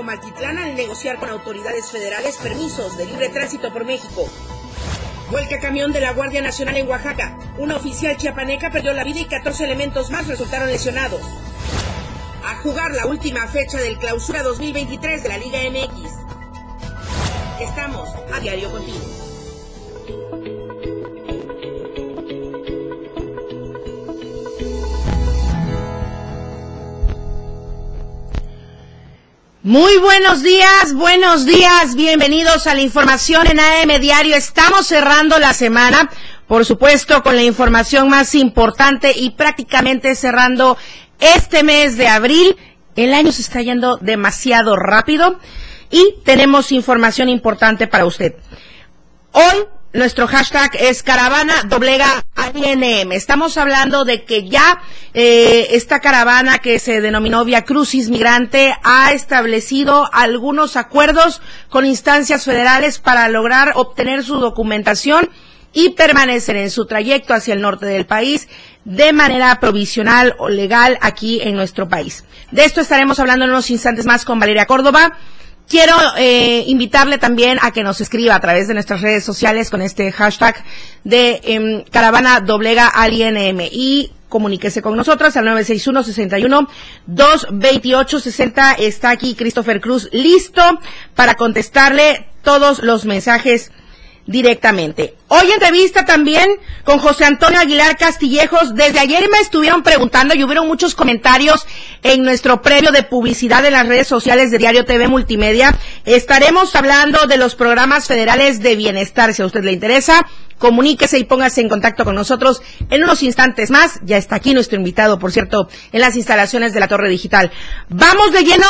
Comaltitlán al negociar con autoridades federales permisos de libre tránsito por México. Vuelca camión de la Guardia Nacional en Oaxaca. Una oficial chiapaneca perdió la vida y 14 elementos más resultaron lesionados. A jugar la última fecha del clausura 2023 de la Liga MX. Estamos a diario contigo. Muy buenos días, buenos días, bienvenidos a la información en AM Diario. Estamos cerrando la semana, por supuesto, con la información más importante y prácticamente cerrando este mes de abril. El año se está yendo demasiado rápido y tenemos información importante para usted. Hoy nuestro hashtag es caravana doblega INM. Estamos hablando de que ya eh, esta caravana que se denominó Via Crucis Migrante ha establecido algunos acuerdos con instancias federales para lograr obtener su documentación y permanecer en su trayecto hacia el norte del país de manera provisional o legal aquí en nuestro país. De esto estaremos hablando en unos instantes más con Valeria Córdoba. Quiero eh, invitarle también a que nos escriba a través de nuestras redes sociales con este hashtag de em, caravana doblega al INM y comuníquese con nosotros al 961 61 228 60 está aquí Christopher Cruz listo para contestarle todos los mensajes directamente. Hoy entrevista también con José Antonio Aguilar Castillejos. Desde ayer me estuvieron preguntando y hubieron muchos comentarios en nuestro premio de publicidad en las redes sociales de Diario TV Multimedia. Estaremos hablando de los programas federales de bienestar. Si a usted le interesa, comuníquese y póngase en contacto con nosotros en unos instantes más. Ya está aquí nuestro invitado, por cierto, en las instalaciones de la Torre Digital. Vamos de lleno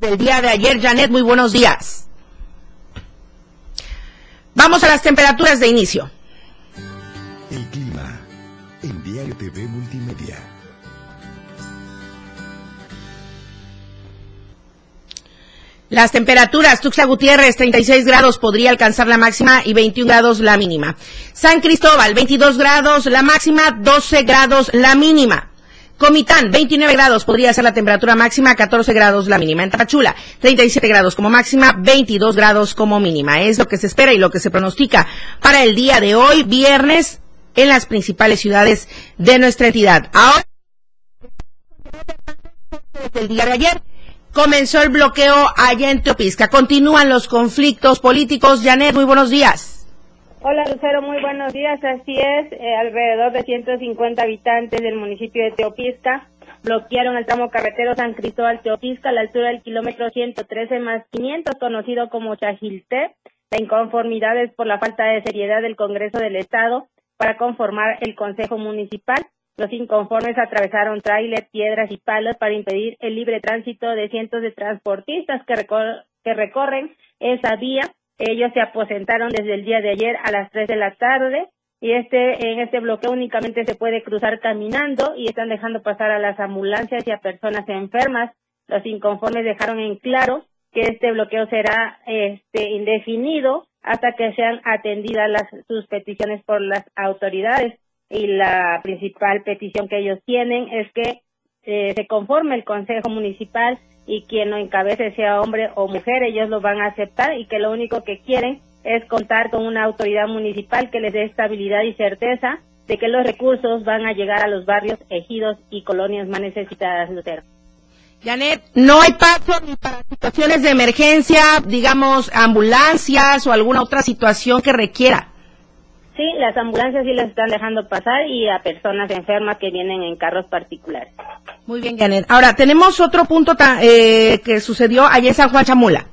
del día de ayer. Janet, muy buenos días. Vamos a las temperaturas de inicio. El clima en Diario TV Multimedia. Las temperaturas, Tuxtla Gutiérrez, 36 grados podría alcanzar la máxima y 21 grados la mínima. San Cristóbal, 22 grados la máxima, 12 grados la mínima. Comitán, 29 grados podría ser la temperatura máxima, 14 grados la mínima. En Tapachula, 37 grados como máxima, 22 grados como mínima. Es lo que se espera y lo que se pronostica para el día de hoy, viernes, en las principales ciudades de nuestra entidad. Ahora, desde el día de ayer, comenzó el bloqueo allá en Teopisca. Continúan los conflictos políticos. Janet, muy buenos días. Hola Lucero, muy buenos días. Así es, eh, alrededor de 150 habitantes del municipio de Teopisca bloquearon el tramo carretero San Cristóbal Teopisca a la altura del kilómetro 113 más 500, conocido como Chajilté. La inconformidad es por la falta de seriedad del Congreso del Estado para conformar el Consejo Municipal. Los inconformes atravesaron tráiler, piedras y palos para impedir el libre tránsito de cientos de transportistas que, que recorren esa vía ellos se aposentaron desde el día de ayer a las 3 de la tarde y este en este bloqueo únicamente se puede cruzar caminando y están dejando pasar a las ambulancias y a personas enfermas. Los inconformes dejaron en claro que este bloqueo será este indefinido hasta que sean atendidas las sus peticiones por las autoridades y la principal petición que ellos tienen es que eh, se conforme el Consejo Municipal y quien lo encabece sea hombre o mujer, ellos lo van a aceptar y que lo único que quieren es contar con una autoridad municipal que les dé estabilidad y certeza de que los recursos van a llegar a los barrios, ejidos y colonias más necesitadas, Lutero. Janet, no hay paso ni para situaciones de emergencia, digamos, ambulancias o alguna otra situación que requiera. Sí, las ambulancias sí las están dejando pasar y a personas enfermas que vienen en carros particulares. Muy bien, Janet. Ahora, tenemos otro punto eh, que sucedió allá en San Juan Chamula.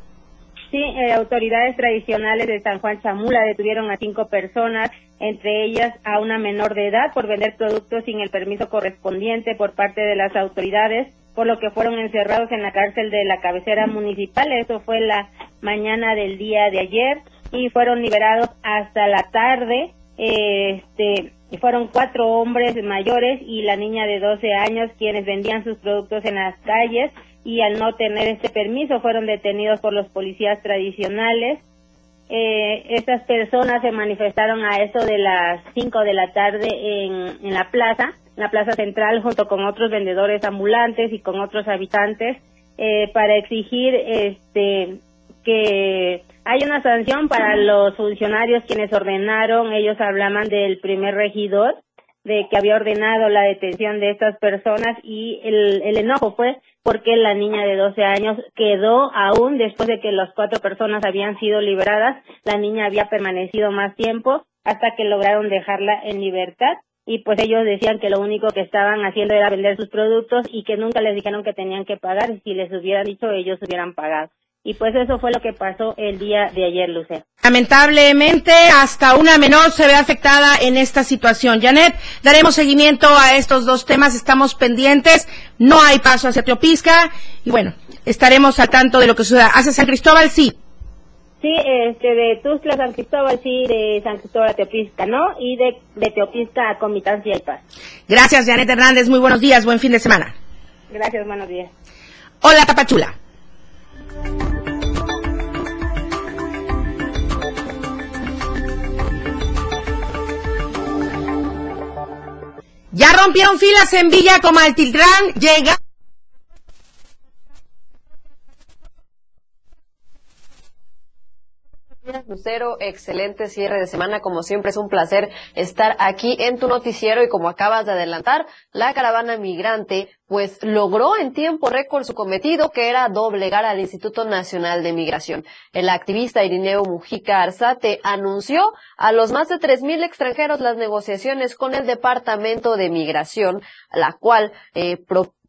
Sí, eh, autoridades tradicionales de San Juan Chamula detuvieron a cinco personas, entre ellas a una menor de edad, por vender productos sin el permiso correspondiente por parte de las autoridades, por lo que fueron encerrados en la cárcel de la cabecera municipal. Eso fue la mañana del día de ayer y fueron liberados hasta la tarde. Este, fueron cuatro hombres mayores y la niña de 12 años quienes vendían sus productos en las calles y al no tener este permiso fueron detenidos por los policías tradicionales. eh, estas personas se manifestaron a eso de las 5 de la tarde en, en la plaza, en la plaza central, junto con otros vendedores ambulantes y con otros habitantes, eh, para exigir este que hay una sanción para los funcionarios quienes ordenaron, ellos hablaban del primer regidor, de que había ordenado la detención de estas personas y el, el enojo fue porque la niña de 12 años quedó aún después de que las cuatro personas habían sido liberadas, la niña había permanecido más tiempo hasta que lograron dejarla en libertad y pues ellos decían que lo único que estaban haciendo era vender sus productos y que nunca les dijeron que tenían que pagar, si les hubiera dicho ellos hubieran pagado. Y pues eso fue lo que pasó el día de ayer, Lucero. Lamentablemente, hasta una menor se ve afectada en esta situación. Janet, daremos seguimiento a estos dos temas, estamos pendientes, no hay paso hacia Teopisca, y bueno, estaremos al tanto de lo que suceda. ¿Hacia San Cristóbal? Sí. Sí, este, de Tuzla San Cristóbal, sí, de San Cristóbal a Teopisca, ¿no? Y de, de Teopisca a Comitán y Paz. Gracias, Janet Hernández, muy buenos días, buen fin de semana. Gracias, buenos días. Hola, Tapachula. Ya rompieron filas en Villa Comaltitlán, llega Lucero, excelente cierre de semana. Como siempre es un placer estar aquí en tu noticiero y como acabas de adelantar, la caravana migrante pues logró en tiempo récord su cometido que era doblegar al Instituto Nacional de Migración. El activista Irineo Mujica Arzate anunció a los más de 3.000 extranjeros las negociaciones con el Departamento de Migración, la cual eh,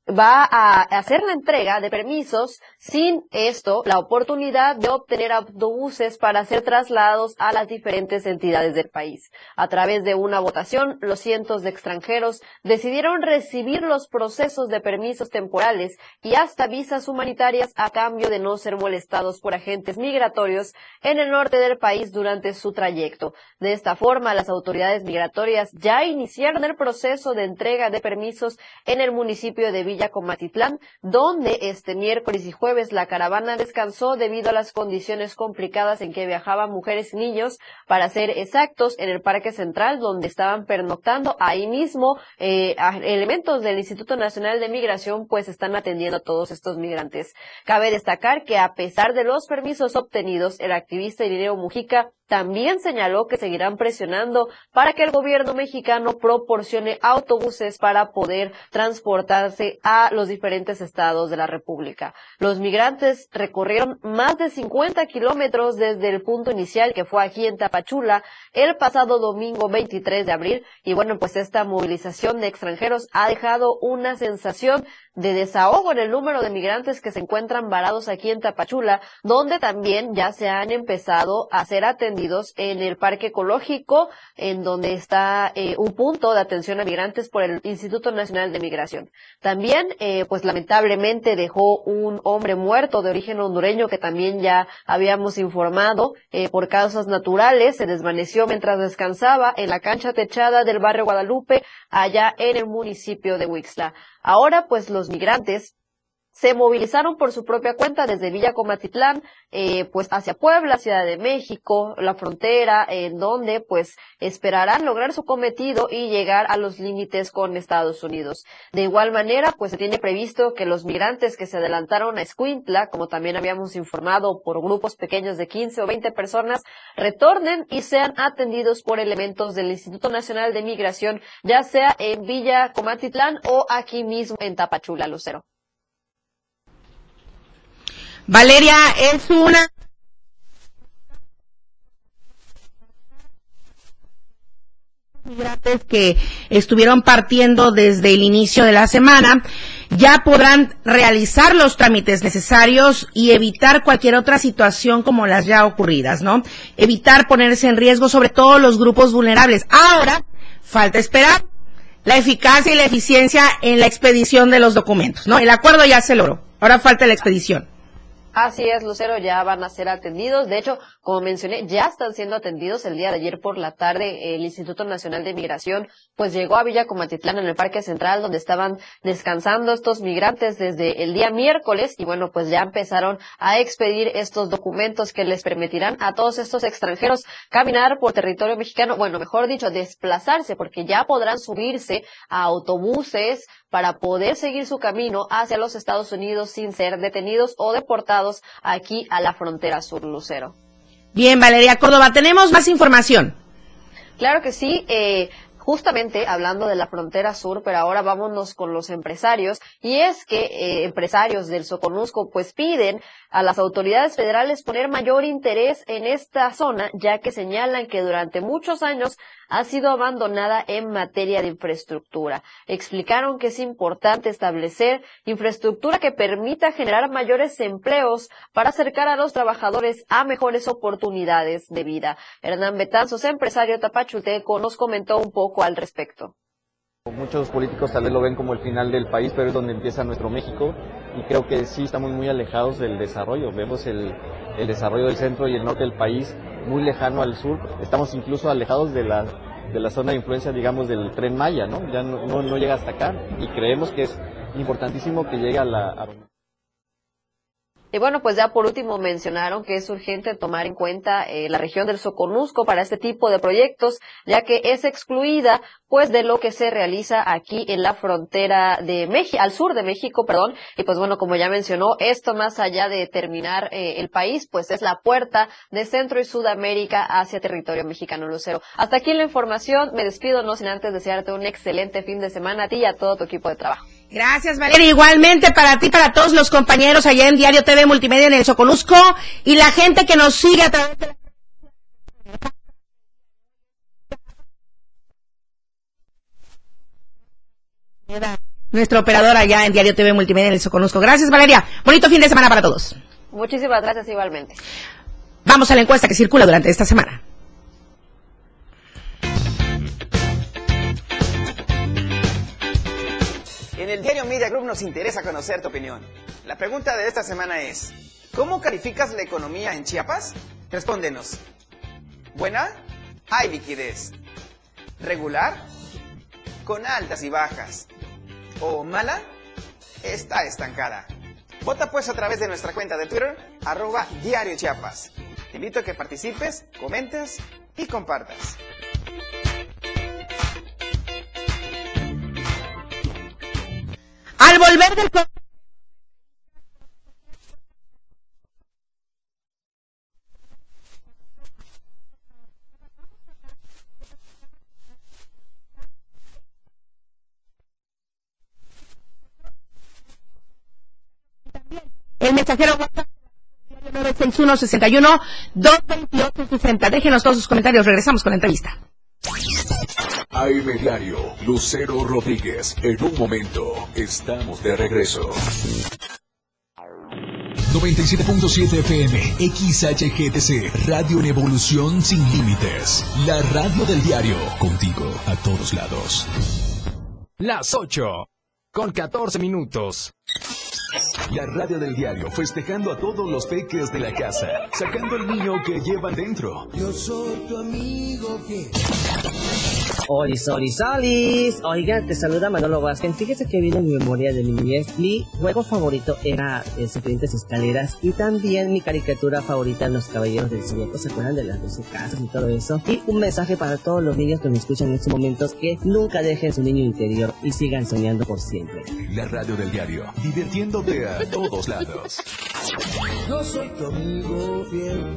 va a hacer la entrega de permisos sin esto la oportunidad de obtener autobuses para ser trasladados a las diferentes entidades del país. A través de una votación, los cientos de extranjeros decidieron recibir los procesos de permisos temporales y hasta visas humanitarias a cambio de no ser molestados por agentes migratorios en el norte del país durante su trayecto. De esta forma, las autoridades migratorias ya iniciaron el proceso de entrega de permisos en el municipio de Comatitlán, donde este miércoles y jueves la caravana descansó debido a las condiciones complicadas en que viajaban mujeres y niños, para ser exactos, en el Parque Central, donde estaban pernoctando. Ahí mismo, eh, elementos del Instituto Nacional de Migración, pues están atendiendo a todos estos migrantes. Cabe destacar que a pesar de los permisos obtenidos, el activista Irineo Mujica también señaló que seguirán presionando para que el gobierno mexicano proporcione autobuses para poder transportarse a los diferentes estados de la República. Los migrantes recorrieron más de 50 kilómetros desde el punto inicial que fue aquí en Tapachula el pasado domingo 23 de abril y bueno, pues esta movilización de extranjeros ha dejado una sensación de desahogo en el número de migrantes que se encuentran varados aquí en Tapachula, donde también ya se han empezado a ser atendidos en el Parque Ecológico, en donde está eh, un punto de atención a migrantes por el Instituto Nacional de Migración. También, eh, pues lamentablemente dejó un hombre muerto de origen hondureño que también ya habíamos informado eh, por causas naturales, se desvaneció mientras descansaba en la cancha techada del barrio Guadalupe, allá en el municipio de Huixla. Ahora, pues los migrantes se movilizaron por su propia cuenta desde Villa Comatitlán, eh, pues hacia Puebla, Ciudad de México, la frontera, en donde pues esperarán lograr su cometido y llegar a los límites con Estados Unidos. De igual manera, pues se tiene previsto que los migrantes que se adelantaron a Escuintla, como también habíamos informado por grupos pequeños de 15 o 20 personas, retornen y sean atendidos por elementos del Instituto Nacional de Migración, ya sea en Villa Comatitlán o aquí mismo en Tapachula, Lucero. Valeria es una migrantes que estuvieron partiendo desde el inicio de la semana ya podrán realizar los trámites necesarios y evitar cualquier otra situación como las ya ocurridas, ¿no? Evitar ponerse en riesgo sobre todo los grupos vulnerables. Ahora falta esperar la eficacia y la eficiencia en la expedición de los documentos, ¿no? El acuerdo ya se logró. Ahora falta la expedición. Así es, Lucero, ya van a ser atendidos. De hecho, como mencioné, ya están siendo atendidos. El día de ayer por la tarde, el Instituto Nacional de Migración, pues llegó a Villa Comatitlán en el Parque Central, donde estaban descansando estos migrantes desde el día miércoles. Y bueno, pues ya empezaron a expedir estos documentos que les permitirán a todos estos extranjeros caminar por territorio mexicano. Bueno, mejor dicho, desplazarse, porque ya podrán subirse a autobuses para poder seguir su camino hacia los Estados Unidos sin ser detenidos o deportados aquí a la frontera sur, Lucero. Bien, Valeria Córdoba, tenemos más información. Claro que sí. Eh, justamente hablando de la frontera sur, pero ahora vámonos con los empresarios, y es que eh, empresarios del Soconusco pues piden a las autoridades federales poner mayor interés en esta zona, ya que señalan que durante muchos años ha sido abandonada en materia de infraestructura. Explicaron que es importante establecer infraestructura que permita generar mayores empleos para acercar a los trabajadores a mejores oportunidades de vida. Hernán Betanzos, empresario tapachuteco, nos comentó un poco al respecto. Muchos políticos tal vez lo ven como el final del país, pero es donde empieza nuestro México y creo que sí estamos muy alejados del desarrollo. Vemos el, desarrollo del centro y el norte del país muy lejano al sur. Estamos incluso alejados de la, de la zona de influencia, digamos, del tren Maya, ¿no? Ya no, llega hasta acá y creemos que es importantísimo que llegue a la... Y bueno, pues ya por último mencionaron que es urgente tomar en cuenta eh, la región del Soconusco para este tipo de proyectos, ya que es excluida pues de lo que se realiza aquí en la frontera de México, al sur de México, perdón. Y pues bueno, como ya mencionó, esto más allá de terminar eh, el país, pues es la puerta de Centro y Sudamérica hacia territorio mexicano lucero. Hasta aquí la información, me despido no sin antes desearte un excelente fin de semana a ti y a todo tu equipo de trabajo. Gracias, Valeria. Igualmente para ti, para todos los compañeros allá en Diario TV Multimedia en el Soconusco y la gente que nos sigue a través de Nuestro operador allá en Diario TV Multimedia en el Soconusco. Gracias, Valeria. Bonito fin de semana para todos. Muchísimas gracias igualmente. Vamos a la encuesta que circula durante esta semana. En el diario Media Group nos interesa conocer tu opinión. La pregunta de esta semana es, ¿cómo calificas la economía en Chiapas? Respóndenos. ¿Buena? Hay liquidez. ¿Regular? Con altas y bajas. ¿O mala? Está estancada. Vota pues a través de nuestra cuenta de Twitter, arroba Diario Chiapas. Te invito a que participes, comentes y compartas. Al volver del el mensajero WhatsApp 961 61 228 60. Déjenos todos sus comentarios. Regresamos con la entrevista. AM Diario, Lucero Rodríguez. En un momento, estamos de regreso. 97.7 FM, XHGTC, Radio en Evolución Sin Límites. La radio del diario, contigo a todos lados. Las 8, con 14 minutos. La radio del diario festejando a todos los peques de la casa, sacando el niño que llevan dentro. Yo soy tu amigo que... Olis, olis, olis. Oiga, te saluda Manolo Vázquez. Fíjese que viene mi memoria de mi niñez. Mi juego favorito era el Serpientes Escaleras y también mi caricatura favorita Los Caballeros del Zodíaco. ¿Se acuerdan de las 12 casas y todo eso? Y un mensaje para todos los niños que me escuchan en estos momentos que nunca dejen su niño interior y sigan soñando por siempre. La radio del diario, divirtiéndote a todos lados. Yo soy tu amigo fiel.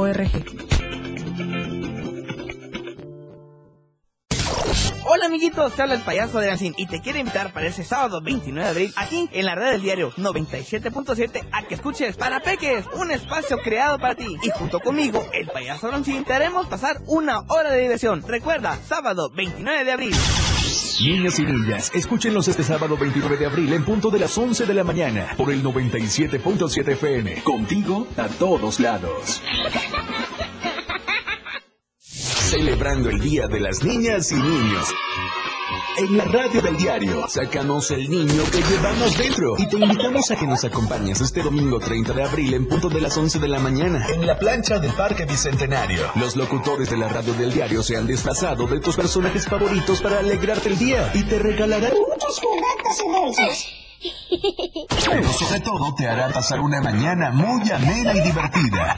Hola mi amiguitos? Te habla el payaso de Gancín y te quiero invitar para ese sábado 29 de abril aquí en la red del diario 97.7 a que escuches Para Peques, un espacio creado para ti. Y junto conmigo, el payaso Gancín, te haremos pasar una hora de diversión. Recuerda, sábado 29 de abril. Niñas y niñas, escúchenlos este sábado 29 de abril en punto de las 11 de la mañana por el 97.7 FM. Contigo a todos lados. Celebrando el Día de las Niñas y Niños. En la radio del diario. Sacamos el niño que llevamos dentro. Y te invitamos a que nos acompañes este domingo 30 de abril en punto de las 11 de la mañana. En la plancha del Parque Bicentenario. Los locutores de la radio del diario se han disfrazado de tus personajes favoritos para alegrarte el día. Y te regalarán muchos juguetes y dulces. Pero sobre todo te hará pasar una mañana muy amena y divertida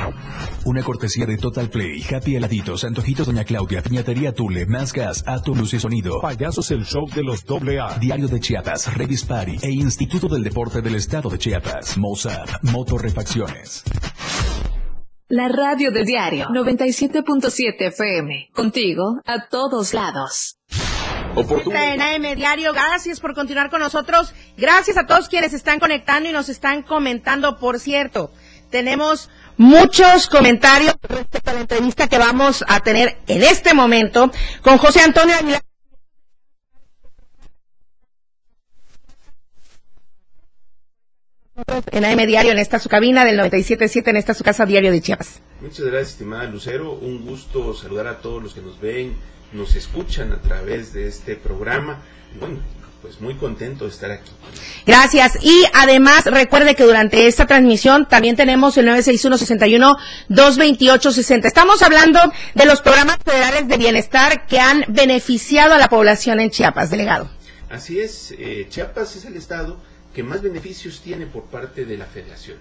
Una cortesía de Total Play, Happy Heladitos, Antojitos Doña Claudia, Piñatería Tule, Más Gas, Ato Luz y Sonido. Payasos el show de los AA. Diario de Chiapas, Revis Party e Instituto del Deporte del Estado de Chiapas. Mozart, Motorrefacciones. La radio del diario 97.7 FM. Contigo a todos lados. En AM Diario, gracias por continuar con nosotros. Gracias a todos quienes están conectando y nos están comentando. Por cierto, tenemos muchos comentarios respecto a la entrevista que vamos a tener en este momento con José Antonio Aguilar. En AM Diario, en esta su cabina del 97.7, en esta su casa diario de Chiapas. Muchas gracias, estimada Lucero. Un gusto saludar a todos los que nos ven, nos escuchan a través de este programa. Bueno, pues muy contento de estar aquí. Gracias. Y además, recuerde que durante esta transmisión también tenemos el 961-61-228-60. Estamos hablando de los programas federales de bienestar que han beneficiado a la población en Chiapas, delegado. Así es, eh, Chiapas es el estado que más beneficios tiene por parte de la federación.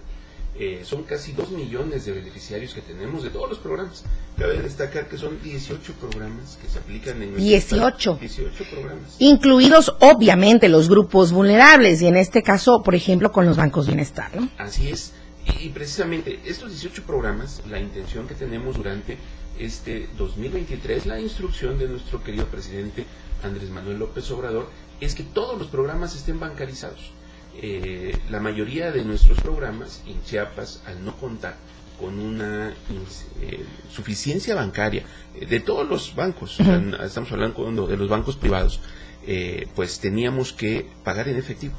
Eh, son casi 2 millones de beneficiarios que tenemos de todos los programas. Cabe destacar que son 18 programas que se aplican en 18. 18 programas. Incluidos, obviamente, los grupos vulnerables y en este caso, por ejemplo, con los bancos bienestar. ¿no? Así es. Y, y precisamente estos 18 programas, la intención que tenemos durante este 2023, la instrucción de nuestro querido presidente Andrés Manuel López Obrador, es que todos los programas estén bancarizados. Eh, la mayoría de nuestros programas en Chiapas, al no contar con una eh, suficiencia bancaria eh, de todos los bancos, o sea, estamos hablando de los bancos privados, eh, pues teníamos que pagar en efectivo.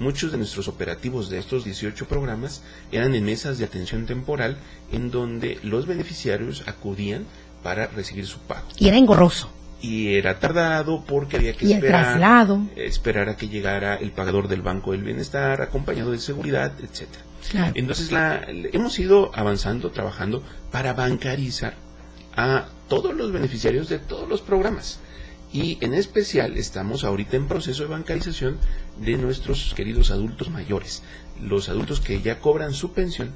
Muchos de nuestros operativos de estos 18 programas eran en mesas de atención temporal en donde los beneficiarios acudían para recibir su pago. Y era engorroso y era tardado porque había que esperar, traslado. esperar a que llegara el pagador del Banco del Bienestar, acompañado de seguridad, etcétera. Claro. Entonces la, hemos ido avanzando, trabajando para bancarizar a todos los beneficiarios de todos los programas. Y en especial estamos ahorita en proceso de bancarización de nuestros queridos adultos mayores, los adultos que ya cobran su pensión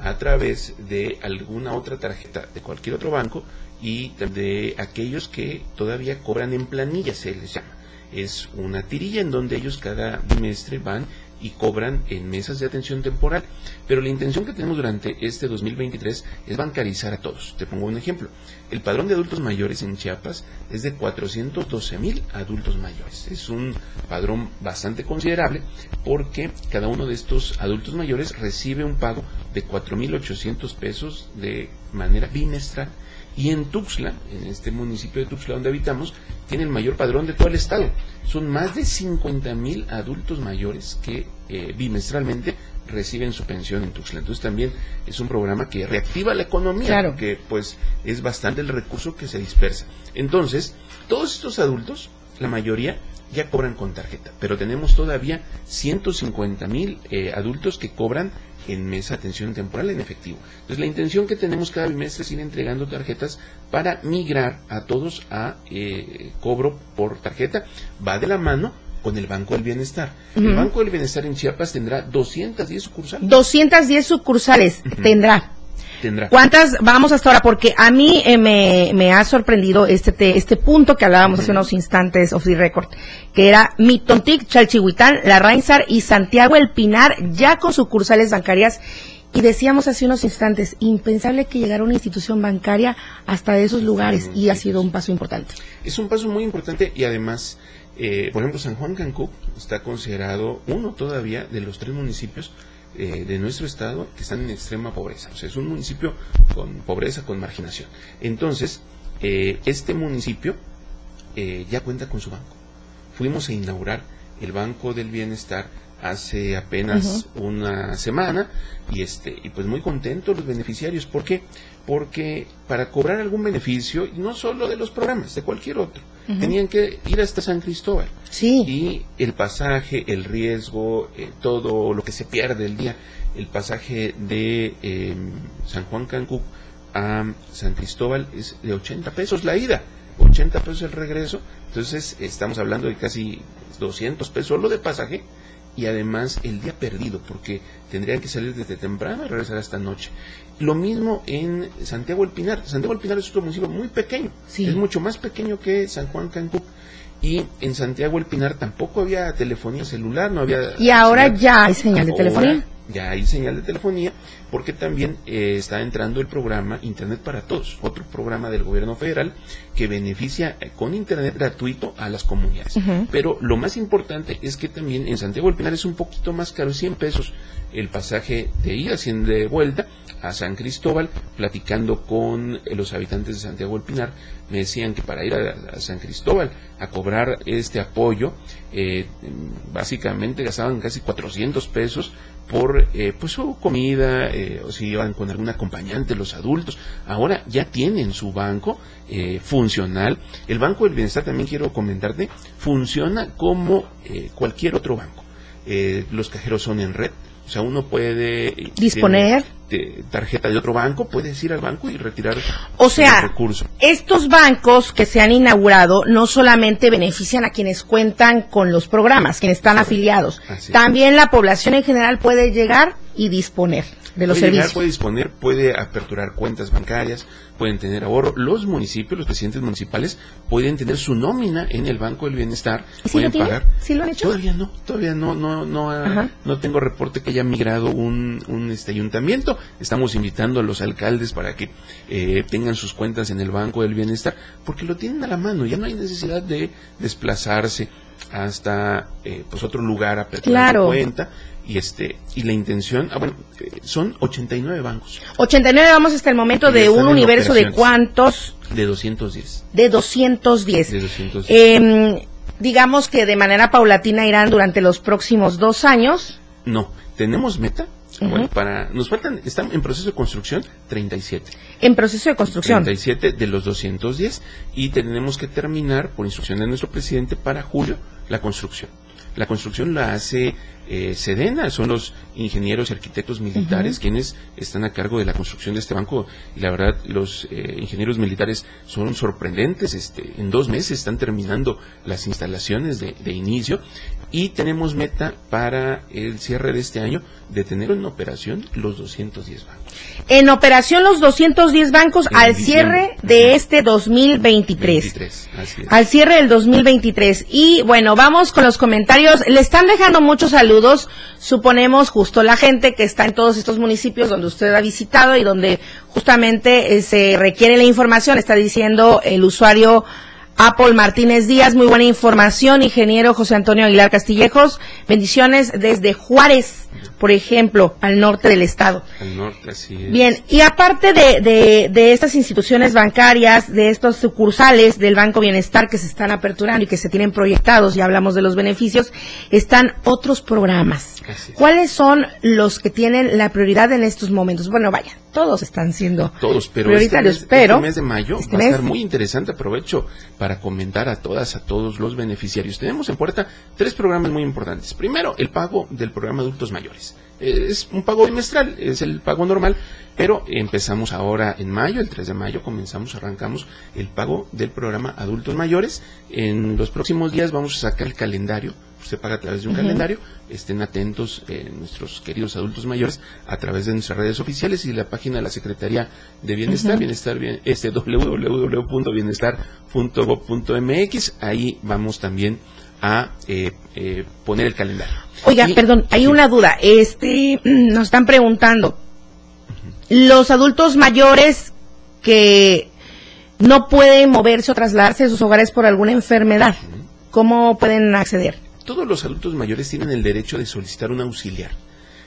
a través de alguna otra tarjeta de cualquier otro banco y de aquellos que todavía cobran en planilla, se les llama. Es una tirilla en donde ellos cada bimestre van y cobran en mesas de atención temporal. Pero la intención que tenemos durante este 2023 es bancarizar a todos. Te pongo un ejemplo. El padrón de adultos mayores en Chiapas es de 412 mil adultos mayores. Es un padrón bastante considerable porque cada uno de estos adultos mayores recibe un pago de 4.800 pesos de manera bimestral. Y en Tuxtla, en este municipio de Tuxtla donde habitamos, tiene el mayor padrón de todo el estado. Son más de 50 mil adultos mayores que eh, bimestralmente reciben su pensión en Tuxtla. Entonces también es un programa que reactiva la economía, Claro. porque pues es bastante el recurso que se dispersa. Entonces, todos estos adultos, la mayoría ya cobran con tarjeta, pero tenemos todavía 150 mil eh, adultos que cobran en mesa atención temporal en efectivo. Entonces la intención que tenemos cada bimestre es ir entregando tarjetas para migrar a todos a eh, cobro por tarjeta. Va de la mano con el Banco del Bienestar. El Banco del Bienestar en Chiapas tendrá 210 sucursales. 210 sucursales tendrá. Tendrá. ¿Cuántas vamos hasta ahora? Porque a mí eh, me, me ha sorprendido este te- este punto que hablábamos hace unos instantes off the record, que era Mitontic, Chalchihuitán, La Rainsar y Santiago El Pinar, ya con sucursales bancarias. Y decíamos hace unos instantes, impensable que llegara una institución bancaria hasta esos lugares, y ha sido un paso importante. Es un paso muy importante y además, eh, por ejemplo, San Juan Cancún está considerado uno todavía de los tres municipios eh, de nuestro estado que están en extrema pobreza. O sea, es un municipio con pobreza, con marginación. Entonces, eh, este municipio eh, ya cuenta con su banco. Fuimos a inaugurar el Banco del Bienestar hace apenas una semana y este y pues muy contentos los beneficiarios ¿por qué? Porque para cobrar algún beneficio y no solo de los programas de cualquier otro tenían que ir hasta San Cristóbal. Sí. y el pasaje el riesgo eh, todo lo que se pierde el día el pasaje de eh, San Juan Cancún a San Cristóbal es de 80 pesos la ida 80 pesos el regreso. Entonces estamos hablando de casi 200 pesos solo de pasaje y además el día perdido, porque tendrían que salir desde temprano y regresar hasta noche. Lo mismo en Santiago del Pinar. Santiago del Pinar es otro municipio muy pequeño, Sí. es mucho más pequeño que San Juan Cancún. Y en Santiago del Pinar tampoco había telefonía celular, no había... Y ahora ya hay señal de Ahora telefonía. Ya hay señal de telefonía, porque también eh, está entrando el programa Internet para Todos, otro programa del gobierno federal que beneficia eh, con Internet gratuito a las comunidades. Pero lo más importante es que también en Santiago del Pinar es un poquito más caro, 100 pesos el pasaje de ida, 100 de vuelta a San Cristóbal, platicando con eh, los habitantes de Santiago del Pinar, me decían que para ir a, a San Cristóbal a cobrar este apoyo, eh, básicamente gastaban casi 400 pesos por eh, pues su comida eh, o si iban con algún acompañante los adultos. Ahora ya tienen su banco eh, funcional. El banco del bienestar también quiero comentarte funciona como eh, cualquier otro banco. Eh, los cajeros son en red o sea uno puede eh, Disponer. Eh, tarjeta de otro banco puedes ir al banco y retirar O sea, el recurso Estos bancos que se han inaugurado no solamente benefician a quienes cuentan con los programas, quienes están afiliados, es. también la población en general puede llegar y disponer de los servicios. puede disponer, puede aperturar cuentas bancarias, pueden tener ahorro. Los municipios, los presidentes municipales, pueden tener su nómina en el Banco del Bienestar, ¿Y sí pueden lo pagar. ¿Sí lo han hecho? Todavía no, todavía no, no, no, Ajá. no tengo reporte que haya migrado un, un este ayuntamiento. Estamos invitando a los alcaldes para que eh, tengan sus cuentas en el Banco del Bienestar, porque lo tienen a la mano. Ya no hay necesidad de desplazarse hasta eh, pues otro lugar a aperturar Claro. cuenta y este y la intención ah, bueno eh, son 89 bancos. 89 vamos hasta el momento de un universo de cuántos, de 210 de 210. de 210 Em, digamos que de manera paulatina irán durante los próximos dos años. no tenemos meta. Bueno, para nos faltan están en proceso de construcción 37 En proceso de construcción. 37 de los 210 y tenemos que terminar por instrucción de nuestro presidente para julio la construcción la construcción la hace eh, Sedena, son los ingenieros y arquitectos militares quienes están a cargo de la construcción de este banco. Y la verdad los eh, ingenieros militares son sorprendentes, este, en dos meses están terminando las instalaciones de, de inicio y tenemos meta para el cierre de este año de tener en operación los 210 bancos. En operación los 210 bancos En al diciembre. cierre de este 2023. 23, así es. Al cierre del 2023. Y bueno, vamos con los comentarios. Le están dejando muchos saludos, suponemos, justo la gente que está en todos estos municipios donde usted ha visitado y donde justamente eh, se requiere la información. Está diciendo el usuario Apple Martínez Díaz, muy buena información. Ingeniero José Antonio Aguilar Castillejos, bendiciones desde Juárez, por ejemplo, al norte del estado. Al norte, así es. Bien, y aparte de, de, de estas instituciones bancarias, de estos sucursales del Banco Bienestar que se están aperturando y que se tienen proyectados, ya hablamos de los beneficios, están otros programas. Es. ¿Cuáles son los que tienen la prioridad en estos momentos? Bueno, vaya, todos están siendo todos, pero prioritarios, este mes, pero este mes de mayo este va a estar muy interesante. Aprovecho para comentar a todas, a todos los beneficiarios. Tenemos en puerta tres programas muy importantes. Primero, el pago del programa adultos mayores. Eh, Es un pago bimestral, es el pago normal, pero empezamos ahora en mayo, el 3 de mayo comenzamos, arrancamos el pago del programa adultos mayores. En los próximos días vamos a sacar el calendario se paga a través de un calendario. Estén atentos eh, nuestros queridos adultos mayores a través de nuestras redes oficiales y la página de la Secretaría de Bienestar, Ujú. bienestar bien, este www.bienestar.gov.mx. Ahí vamos también a eh, eh, poner el calendario. Oiga, Y- perdón, hay una duda. Este, nos están preguntando, los adultos mayores que no pueden moverse o trasladarse de sus hogares por alguna enfermedad, ¿cómo pueden acceder? Todos los adultos mayores tienen el derecho de solicitar un auxiliar.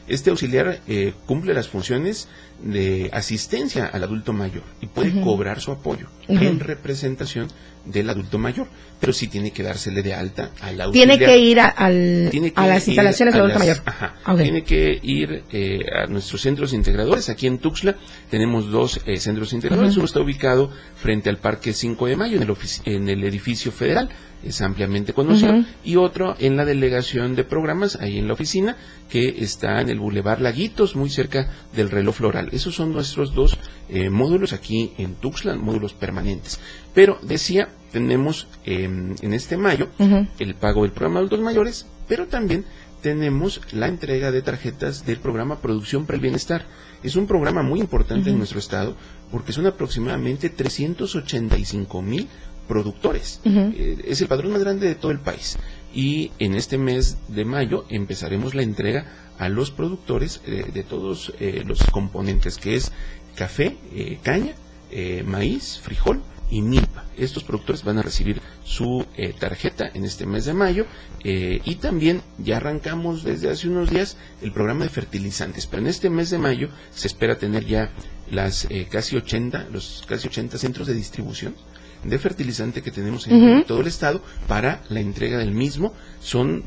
Este auxiliar eh, cumple las funciones de asistencia al adulto mayor y puede cobrar su apoyo en representación del adulto mayor, pero sí tiene que dársele de alta al auxiliar. Tiene que ir a, al- Tiene que a las ir instalaciones del a adulto mayor. ajá. Ok. Tiene que ir eh, a nuestros centros integradores. Aquí en Tuxtla tenemos dos eh, centros integradores. Uno está ubicado frente al Parque 5 de Mayo, en el, en el edificio federal, es ampliamente conocido. Y otro en la delegación de programas, ahí en la oficina, que está en el Boulevard Laguitos, muy cerca del reloj floral. Esos son nuestros dos eh, módulos aquí en Tuxtla, módulos permanentes. Pero decía, tenemos eh, en este mayo el pago del programa de adultos mayores, pero también tenemos la entrega de tarjetas del programa Producción para el Bienestar. Es un programa muy importante en nuestro estado porque son aproximadamente 385 mil productores. Ujú. Eh, es el padrón más grande de todo el país. Y en este mes de mayo empezaremos la entrega a los productores eh, de todos eh, los componentes, que es café, eh, caña, eh, maíz, frijol y milpa. Estos productores van a recibir su eh, tarjeta en este mes de mayo eh, y también ya arrancamos desde hace unos días el programa de fertilizantes, pero en este mes de mayo se espera tener ya las eh, casi 80, los casi 80 centros de distribución de fertilizante que tenemos en todo el estado para la entrega del mismo. Son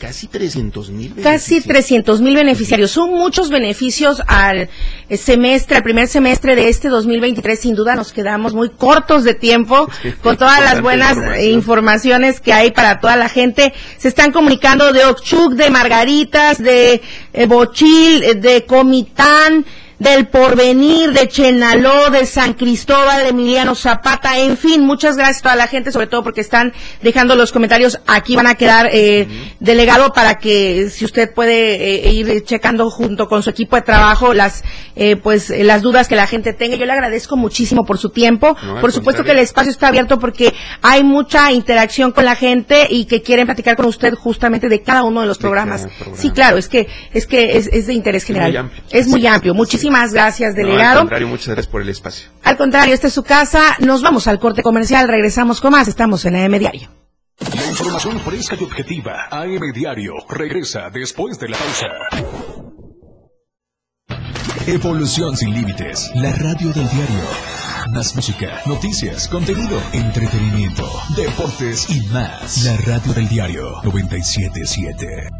casi 300 mil Casi 300 mil beneficiarios. Son muchos beneficios al eh, semestre, al primer semestre de este 2023. Sin duda nos quedamos muy cortos de tiempo con todas las buenas eh, informaciones que hay para toda la gente. Se están comunicando de Ochuc, de Margaritas, de eh, Bochil, de Comitán, del Porvenir, de Chenaló, de San Cristóbal, de Emiliano Zapata, en fin, muchas gracias a toda la gente, sobre todo porque están dejando los comentarios. Aquí van a quedar eh, delegado para que si usted puede eh, ir checando junto con su equipo de trabajo las eh, pues eh, las dudas que la gente tenga. Yo le agradezco muchísimo por su tiempo. No, por supuesto que el espacio está abierto porque hay mucha interacción con la gente y que quieren platicar con usted justamente de cada uno de los programas. programa. Sí, claro, es que es que es, es de interés general. muy amplio. Es muy amplio. Muchísimas gracias, No, al delegado. contrario, muchas gracias por el espacio. Al contrario, esta es su casa. Nos vamos al corte comercial. Regresamos con más. Estamos en AM Diario. La información fresca y objetiva. AM Diario regresa después de la pausa. Evolución sin límites. La radio del diario. Más música, noticias, contenido, entretenimiento, deportes y más. La radio del diario 977.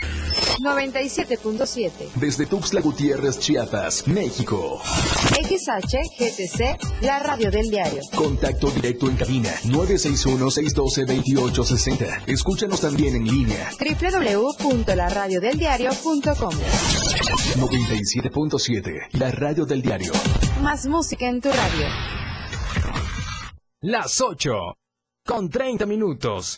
97.7. Desde Tuxtla Gutiérrez, Chiapas, México. XH, GTC, la radio del diario. Contacto directo en cabina 961-612-2860. Escúchanos también en línea www.laradiodeldiario.com. 97.7. La radio del diario. Más música en tu radio. Las 8. Con 30 minutos.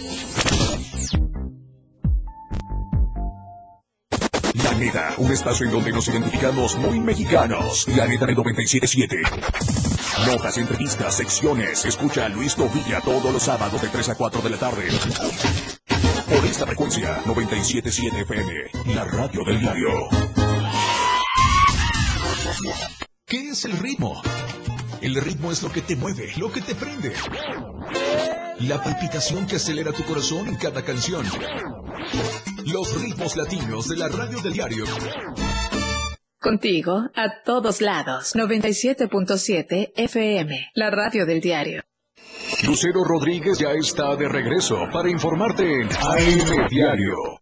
Un espacio en donde nos identificamos muy mexicanos. La Neta del 977. Notas, entrevistas, secciones. Escucha a Luis Tovilla todos los sábados de 3 a 4 de la tarde. Por esta frecuencia 977 FM, la radio del diario. ¿Qué es el ritmo? El ritmo es lo que te mueve, lo que te prende. La palpitación que acelera tu corazón en cada canción. Los ritmos latinos de la radio del diario. Contigo, a todos lados. 97.7 FM, la radio del diario. Lucero Rodríguez ya está de regreso para informarte en AM Diario.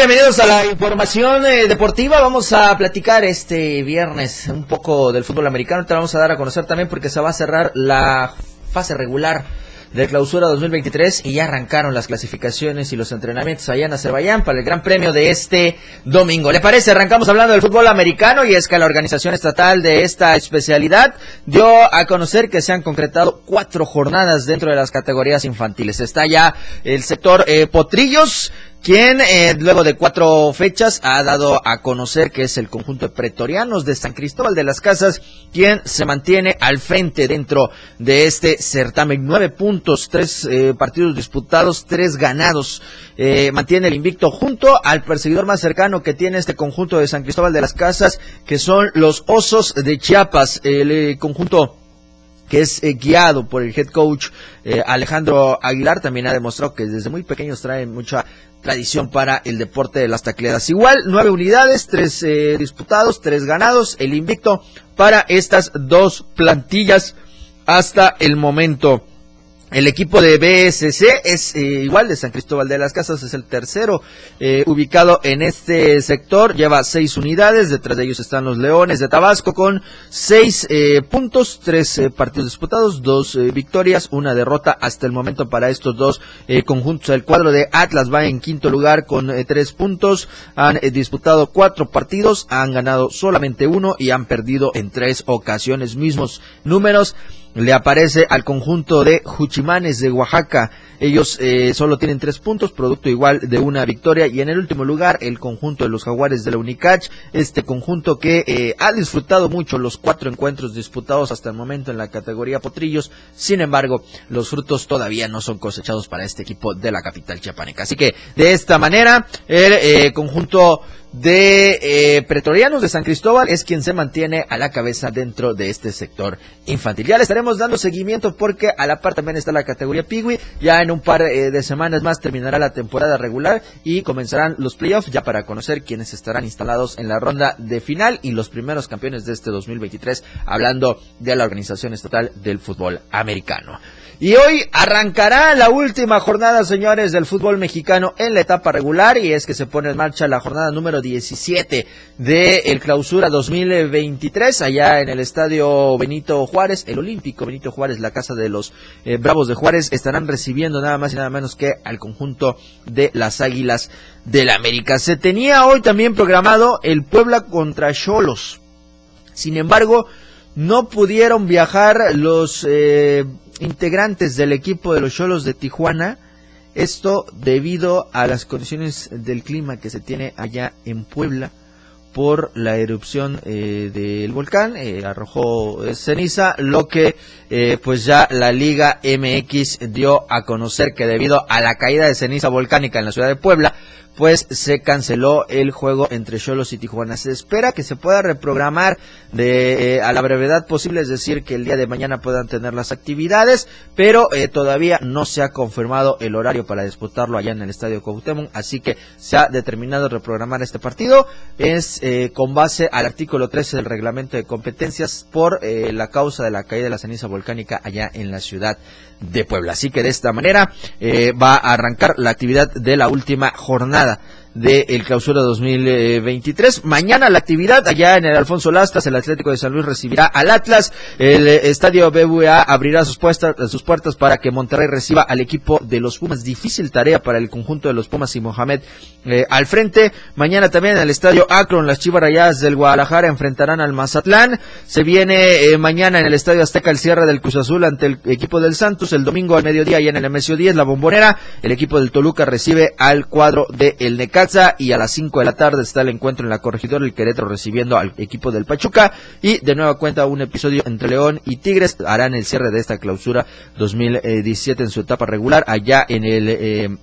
Bienvenidos a la información eh, deportiva. Vamos a platicar este viernes un poco del fútbol americano. Te vamos a dar a conocer también porque se va a cerrar la fase regular de clausura 2023 y ya arrancaron las clasificaciones y los entrenamientos allá en Azerbaiyán para el Gran Premio de este domingo. ¿Le parece? Arrancamos hablando del fútbol americano y es que la organización estatal de esta especialidad dio a conocer que se han concretado cuatro jornadas dentro de las categorías infantiles. Está ya el sector eh, Potrillos, quien eh, luego de cuatro fechas ha dado a conocer que es el conjunto de pretorianos de San Cristóbal de las Casas quien se mantiene al frente dentro de este certamen. Nueve puntos, tres eh, partidos disputados, tres ganados. Eh, mantiene el invicto junto al perseguidor más cercano que tiene este conjunto de San Cristóbal de las Casas, que son los Osos de Chiapas, el eh, conjunto que es eh, guiado por el head coach eh, Alejandro Aguilar, también ha demostrado que desde muy pequeños traen mucha tradición para el deporte de las tacleadas. Igual, nueve unidades, tres eh, disputados, tres ganados, el invicto para estas dos plantillas hasta el momento. El equipo de BSC es eh, igual de San Cristóbal de las Casas, es el tercero eh, ubicado en este sector, lleva seis unidades, detrás de ellos están los Leones de Tabasco con seis eh, puntos, tres eh, partidos disputados, dos eh, victorias, una derrota hasta el momento para estos dos conjuntos. El cuadro de Atlas va en quinto lugar con tres puntos, han disputado cuatro partidos, han ganado solamente uno y han perdido en tres ocasiones mismos números le aparece al conjunto de Juchimanes de Oaxaca. Ellos eh, solo tienen tres puntos, producto igual de una victoria. Y en el último lugar, el conjunto de los Jaguares de la Unicach. Este conjunto que eh, ha disfrutado mucho los cuatro encuentros disputados hasta el momento en la categoría Potrillos. Sin embargo, los frutos todavía no son cosechados para este equipo de la capital chiapaneca. Así que de esta manera, el eh, conjunto de eh, pretorianos de San Cristóbal es quien se mantiene a la cabeza dentro de este sector infantil. Ya le estaremos dando seguimiento porque a la par también está la categoría Pigui. Ya en un par eh, de semanas más terminará la temporada regular y comenzarán los playoffs ya para conocer quiénes estarán instalados en la ronda de final y los primeros campeones de este 2023 hablando de la organización estatal del fútbol americano. Y hoy arrancará la última jornada, señores, del fútbol mexicano en la etapa regular y es que se pone en marcha la jornada número 17 de el clausura 2023 allá en el estadio Benito Juárez, el Olímpico Benito Juárez, la casa de los eh, Bravos de Juárez, estarán recibiendo nada más y nada menos que al conjunto de las Águilas del América. Se tenía hoy también programado el Puebla contra Cholos. Sin embargo, no pudieron viajar los eh, integrantes del equipo de los Cholos de Tijuana. Esto debido a las condiciones del clima que se tiene allá en Puebla por la erupción eh, del volcán, eh, arrojó ceniza, lo que eh, pues ya la Liga MX dio a conocer que debido a la caída de ceniza volcánica en la ciudad de Puebla, pues se canceló el juego entre Cholos y Tijuana. Se espera que se pueda reprogramar de eh, a la brevedad posible, es decir, que el día de mañana puedan tener las actividades, pero eh, todavía no se ha confirmado el horario para disputarlo allá en el Estadio Cuauhtémoc, así que se ha determinado reprogramar este partido es eh, con base al artículo 13 del reglamento de competencias por la causa de la caída de la ceniza volcánica allá en la ciudad de Puebla. Así que de esta manera va a arrancar la actividad de la última jornada del el clausura 2023. Mañana la actividad allá en el Alfonso Lastas, el Atlético de San Luis recibirá al Atlas. El eh, estadio BBVA abrirá sus, puertas, sus puertas para que Monterrey reciba al equipo de los Pumas. Difícil tarea para el conjunto de los Pumas y Mohamed eh, al frente. Mañana también en el estadio Akron, las Chivas Rayadas del Guadalajara enfrentarán al Mazatlán. Se viene eh, mañana en el estadio Azteca el cierre del Cruz Azul ante el equipo del Santos. El domingo al mediodía y en el MSO 10, la Bombonera, el equipo del Toluca recibe al cuadro de El Y a las 5 de la tarde está el encuentro en la corregidora, el Querétaro recibiendo al equipo del Pachuca. Y de nueva cuenta un episodio entre León y Tigres harán el cierre de esta clausura 2017 en su etapa regular allá en el eh,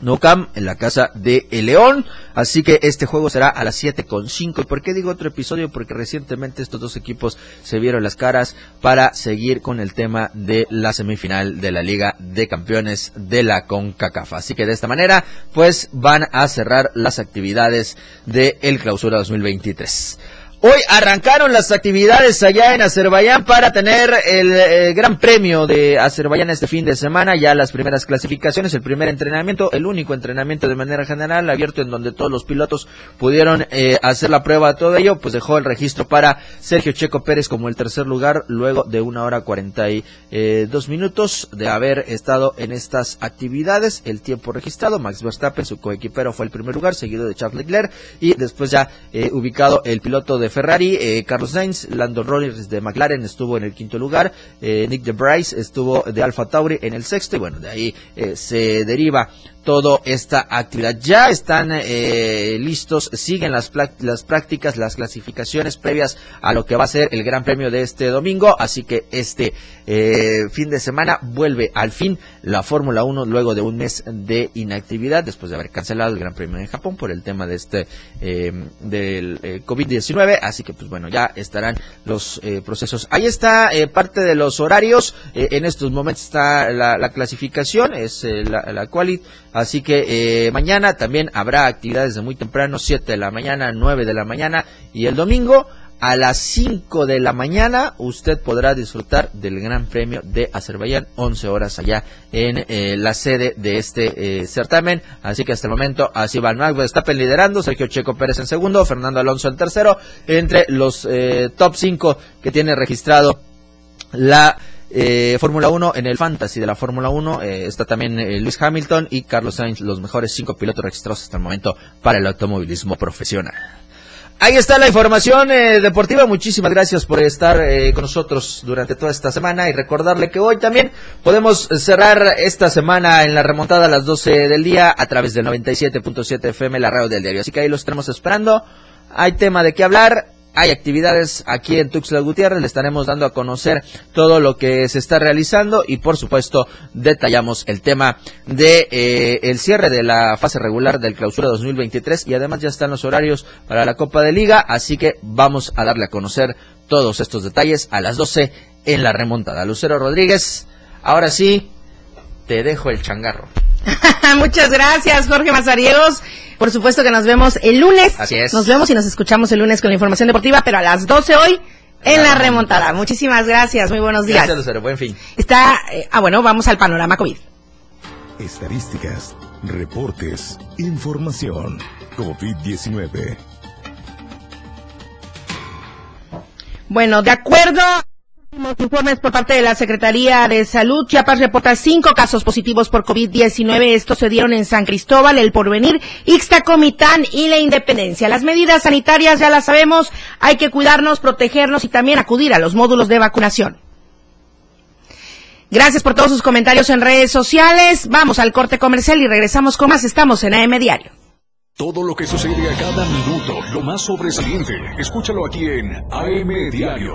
no Cam en la casa de El León. Así que este juego será a las siete con cinco. ¿Y por qué digo otro episodio? Porque recientemente estos dos equipos se vieron las caras para seguir con el tema de la semifinal de la Liga de Campeones de la CONCACAF. Así que de esta manera, pues van a cerrar las actividades de el Clausura 2023. Hoy arrancaron las actividades allá en Azerbaiyán para tener el, eh, Gran Premio de Azerbaiyán este fin de semana. Ya las primeras clasificaciones, el primer entrenamiento, el único entrenamiento de manera general abierto en donde todos los pilotos pudieron eh, hacer la prueba. Todo ello, pues dejó el registro para Sergio Checo Pérez como el tercer lugar luego de una hora cuarenta y eh, dos minutos de haber estado en estas actividades. El tiempo registrado, Max Verstappen, su coequipero, fue el primer lugar, seguido de Charles Leclerc y después ya ubicado el piloto de Ferrari, eh, Carlos Sainz, Lando Norris de McLaren estuvo en el quinto lugar, eh, Nick de Bryce estuvo de Alfa Tauri en el sexto y bueno, de ahí eh, se deriva toda esta actividad. Ya están eh, listos, siguen las, las prácticas, las clasificaciones previas a lo que va a ser el Gran Premio de este domingo, así que este eh, fin de semana vuelve al fin la Fórmula 1 luego de un mes de inactividad, después de haber cancelado el Gran Premio en Japón por el tema de este eh, del COVID-19, así que pues bueno, ya estarán los procesos. Ahí está parte de los horarios, en estos momentos está la, clasificación, es la, la quali Así que eh, mañana también habrá actividades de muy temprano, 7 de la mañana, 9 de la mañana y el domingo a las 5 de la mañana usted podrá disfrutar del Gran Premio de Azerbaiyán, 11 horas allá en eh, la sede de este eh, certamen. Así que hasta el momento así va Max Verstappen liderando, Sergio Checo Pérez en segundo, Fernando Alonso en tercero, entre los top 5 que tiene registrado la eh, Fórmula 1, en el Fantasy de la Fórmula 1 eh, está también eh, Luis Hamilton y Carlos Sainz, los mejores cinco pilotos registrados hasta el momento para el automovilismo profesional. Ahí está la información eh, deportiva. Muchísimas gracias por estar con nosotros durante toda esta semana y recordarle que hoy también podemos cerrar esta semana en la remontada a las 12 del día a través del 97.7 FM, la radio del diario. Así que ahí lo estaremos esperando. Hay tema de qué hablar hay actividades aquí en Tuxtla Gutiérrez, le estaremos dando a conocer todo lo que se está realizando y por supuesto detallamos el tema de eh, el cierre de la fase regular del clausura 2023 y además ya están los horarios para la Copa de Liga, así que vamos a darle a conocer todos estos detalles a las 12 en la remontada. Lucero Rodríguez, ahora sí, te dejo el changarro. Muchas gracias, Jorge Mazariegos. Por supuesto que nos vemos el lunes. Así es. Nos vemos y nos escuchamos el lunes con la información deportiva, pero a las 12 hoy en la remontada. Muchísimas gracias. Muy buenos días. Gracias, Lucero. Buen fin. Está, eh, ah, bueno, vamos al panorama COVID. Estadísticas, reportes, información. COVID-19. Bueno, de acuerdo informes por parte de la Secretaría de Salud. Chiapas reporta cinco casos positivos por COVID-19. Estos se dieron en San Cristóbal, El Porvenir, Ixtacomitán y La Independencia. Las medidas sanitarias ya las sabemos. Hay que cuidarnos, protegernos y también acudir a los módulos de vacunación. Gracias por todos sus comentarios en redes sociales. Vamos al corte comercial y regresamos con más. Estamos en AM Diario. Todo lo que sucede a cada minuto, lo más sobresaliente, escúchalo aquí en AM Diario.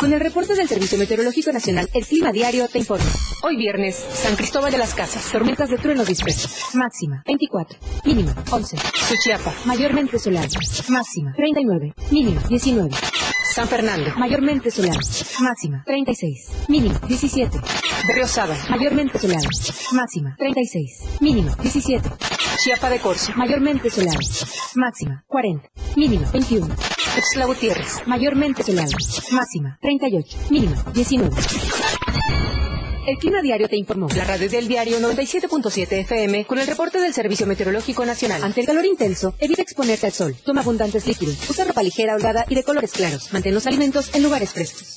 Con el reporte del Servicio Meteorológico Nacional, el Clima Diario te informa. Hoy viernes, San Cristóbal de las Casas, tormentas de trueno dispersos. Máxima, 24. Mínima, 11. Suchiapa, mayormente solar. Máxima, 39. Mínima, 19. San Fernando, mayormente solar. Máxima, 36. Mínima, 17. Berriosada, mayormente solar. Máxima, 36. Mínima, 17. Chiapa de Corzo, mayormente solar. Máxima, 40. Mínima, 21. Gutiérrez, mayormente solar. Máxima, 38. Mínima, 19. El Clima Diario te informó. La radio del diario 97.7 FM con el reporte del Servicio Meteorológico Nacional. Ante el calor intenso, evita exponerte al sol. Toma abundantes líquidos. Usa ropa ligera, holgada y de colores claros. Mantén los alimentos en lugares frescos.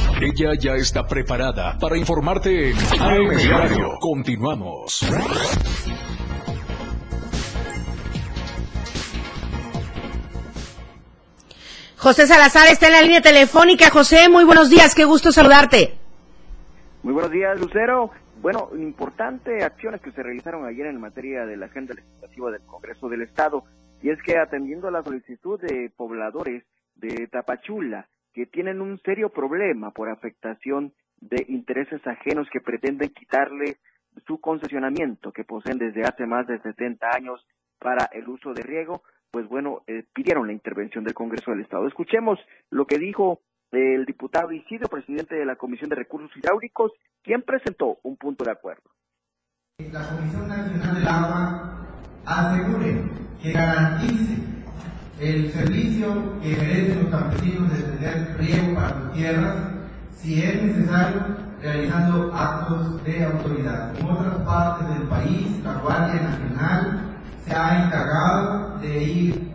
Ella ya está preparada para informarte en AM Diario. Continuamos. José Salazar está en la línea telefónica. José, muy buenos días, qué gusto saludarte. Muy buenos días, Lucero. Bueno, importantes acciones que se realizaron ayer en materia de la agenda legislativa del Congreso del Estado, y es que atendiendo a la solicitud de pobladores de Tapachula, que tienen un serio problema por afectación de intereses ajenos que pretenden quitarle su concesionamiento que poseen desde hace más de 70 años para el uso de riego, pues bueno, eh, pidieron la intervención del Congreso del Estado. Escuchemos lo que dijo el diputado Isidro, presidente de la Comisión de Recursos Hidráulicos, quien presentó un punto de acuerdo. La Comisión Nacional del Agua asegure que garantice el servicio que merecen los campesinos de tener riego para sus tierras, si es necesario, realizando actos de autoridad. En otras partes del país, la Guardia Nacional se ha encargado de ir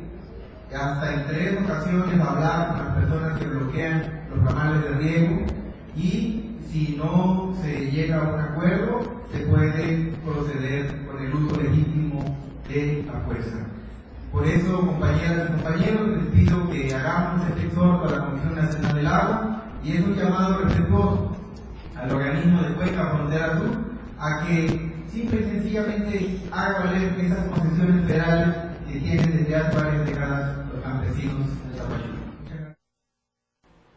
hasta en tres ocasiones a hablar con las personas que bloquean los canales de riego y si no se llega a un acuerdo, se puede proceder con el uso legítimo de la fuerza. Por eso, compañeras y compañeros, les pido que hagamos este exhorto a la Comisión Nacional del Agua y es un llamado respetuoso al organismo de Cuenca Frontera Sur a que simple y sencillamente haga valer esas concesiones federales que tienen desde hace varias décadas los campesinos de Zapachula.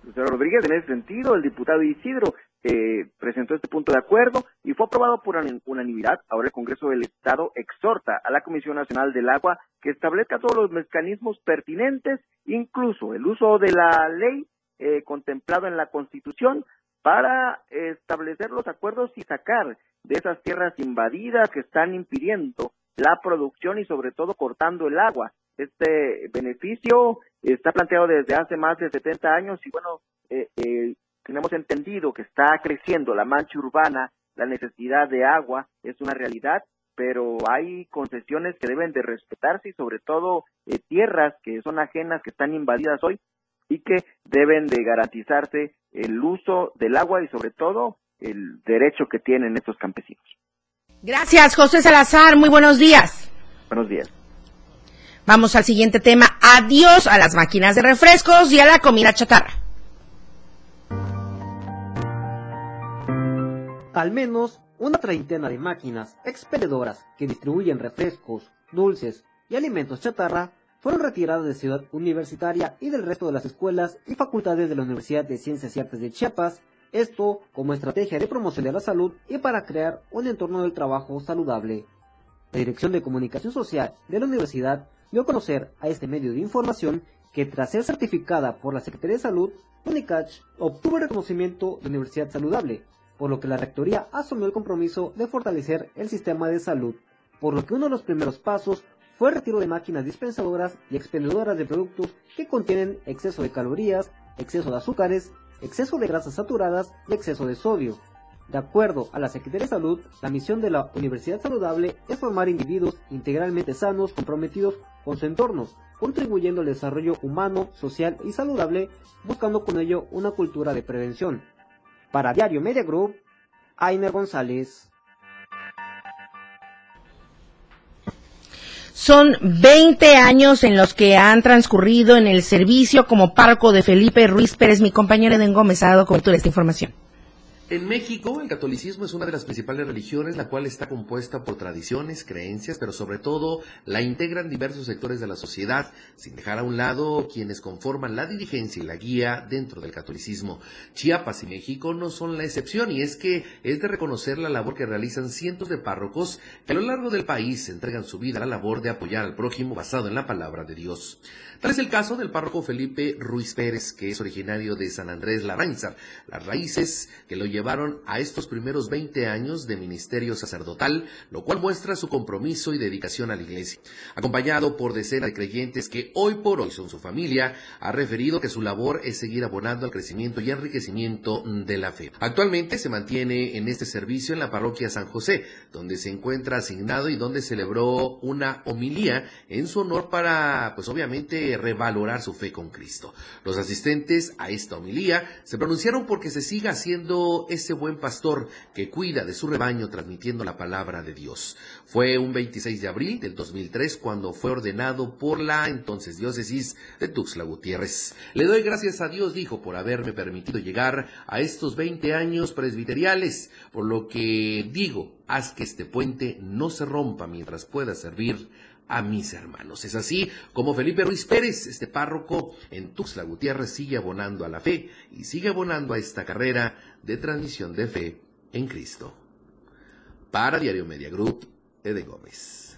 Lucero Rodríguez, en ese sentido, el diputado Isidro eh, presentó este punto de acuerdo y fue aprobado por unanimidad. Ahora el Congreso del Estado exhorta a la Comisión Nacional del Agua que establezca todos los mecanismos pertinentes, incluso el uso de la ley eh, contemplado en la Constitución, para establecer los acuerdos y sacar de esas tierras invadidas que están impidiendo la producción y sobre todo cortando el agua. Este beneficio está planteado desde hace más de 70 años y bueno, eh, eh, tenemos entendido que está creciendo la mancha urbana, la necesidad de agua es una realidad, pero hay concesiones que deben de respetarse y sobre todo eh, tierras que son ajenas, que están invadidas hoy y que deben de garantizarse el uso del agua y sobre todo el derecho que tienen estos campesinos. Gracias, José Salazar. Muy buenos días. Buenos días. Vamos al siguiente tema. Adiós a las máquinas de refrescos y a la comida chatarra. Al menos una treintena de máquinas expendedoras que distribuyen refrescos, dulces y alimentos chatarra fueron retiradas de Ciudad Universitaria y del resto de las escuelas y facultades de la Universidad de Ciencias y Artes de Chiapas, esto como estrategia de promoción de la salud y para crear un entorno del trabajo saludable. La Dirección de Comunicación Social de la Universidad dio a conocer a este medio de información que tras ser certificada por la Secretaría de Salud, Unicach obtuvo el reconocimiento de Universidad Saludable, por lo que la Rectoría asumió el compromiso de fortalecer el sistema de salud, por lo que uno de los primeros pasos fue el retiro de máquinas dispensadoras y expendedoras de productos que contienen exceso de calorías, exceso de azúcares, exceso de grasas saturadas y exceso de sodio. De acuerdo a la Secretaría de Salud, la misión de la Universidad Saludable es formar individuos integralmente sanos comprometidos con su entorno, contribuyendo al desarrollo humano, social y saludable, buscando con ello una cultura de prevención. Para Diario Media Group, Ainer González. Son 20 años en los que han transcurrido en el servicio como párroco de Felipe Ruiz Pérez. Mi compañero Eden Gómez ha dado cobertura de esta información. En México, el catolicismo es una de las principales religiones, la cual está compuesta por tradiciones, creencias, pero sobre todo la integran diversos sectores de la sociedad, sin dejar a un lado quienes conforman la dirigencia y la guía dentro del catolicismo. Chiapas y México no son la excepción, y es que es de reconocer la labor que realizan cientos de párrocos que a lo largo del país entregan su vida a la labor de apoyar al prójimo basado en la palabra de Dios. Tal es el caso del párroco Felipe Ruiz Pérez, que es originario de San Andrés Larrainzar, las raíces que lo llevaron a estos primeros 20 años de ministerio sacerdotal, lo cual muestra su compromiso y dedicación a la iglesia. Acompañado por decenas de creyentes que hoy por hoy son su familia, ha referido que su labor es seguir abonando al crecimiento y enriquecimiento de la fe. Actualmente se mantiene en este servicio en la parroquia San José, donde se encuentra asignado y donde celebró una homilía en su honor para, pues obviamente, revalorar su fe con Cristo. Los asistentes a esta homilía se pronunciaron porque se siga siendo ese buen pastor que cuida de su rebaño transmitiendo la palabra de Dios. Fue un 26 de abril del 2003 cuando fue ordenado por la entonces diócesis de Tuxtla Gutiérrez. Le doy gracias a Dios, dijo, por haberme permitido llegar a estos 20 años presbiteriales, por lo que digo, haz que este puente no se rompa mientras pueda servir a mis hermanos. Es así como Felipe Ruiz Pérez, este párroco en Tuxtla Gutiérrez, sigue abonando a la fe y sigue abonando a esta carrera de transmisión de fe en Cristo. Para Diario Media Group, Ede Gómez.